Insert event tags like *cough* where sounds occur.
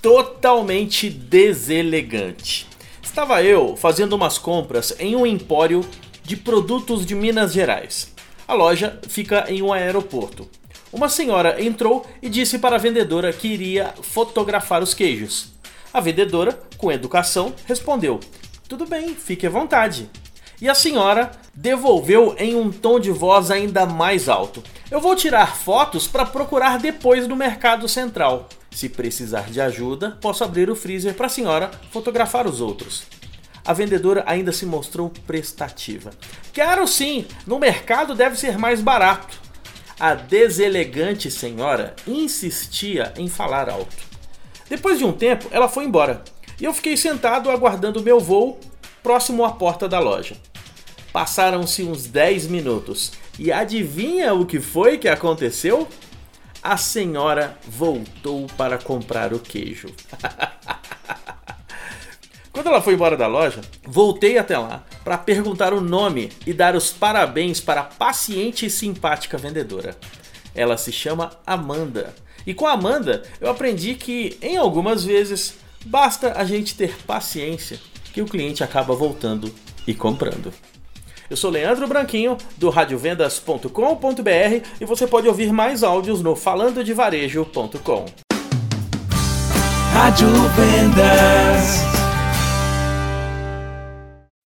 totalmente deselegante. Estava eu fazendo umas compras em um empório de produtos de Minas Gerais. A loja fica em um aeroporto. Uma senhora entrou e disse para a vendedora que iria fotografar os queijos. A vendedora, com educação, respondeu: Tudo bem, fique à vontade. E a senhora devolveu em um tom de voz ainda mais alto: Eu vou tirar fotos para procurar depois no Mercado Central. Se precisar de ajuda, posso abrir o freezer para a senhora fotografar os outros. A vendedora ainda se mostrou prestativa. Quero sim, no mercado deve ser mais barato. A deselegante senhora insistia em falar alto. Depois de um tempo, ela foi embora e eu fiquei sentado aguardando meu voo próximo à porta da loja. Passaram-se uns 10 minutos e adivinha o que foi que aconteceu? A senhora voltou para comprar o queijo. *laughs* Quando ela foi embora da loja, voltei até lá para perguntar o nome e dar os parabéns para a paciente e simpática vendedora. Ela se chama Amanda. E com a Amanda eu aprendi que, em algumas vezes, basta a gente ter paciência que o cliente acaba voltando e comprando. Eu sou Leandro Branquinho, do radiovendas.com.br e você pode ouvir mais áudios no falandodevarejo.com. Rádio Vendas.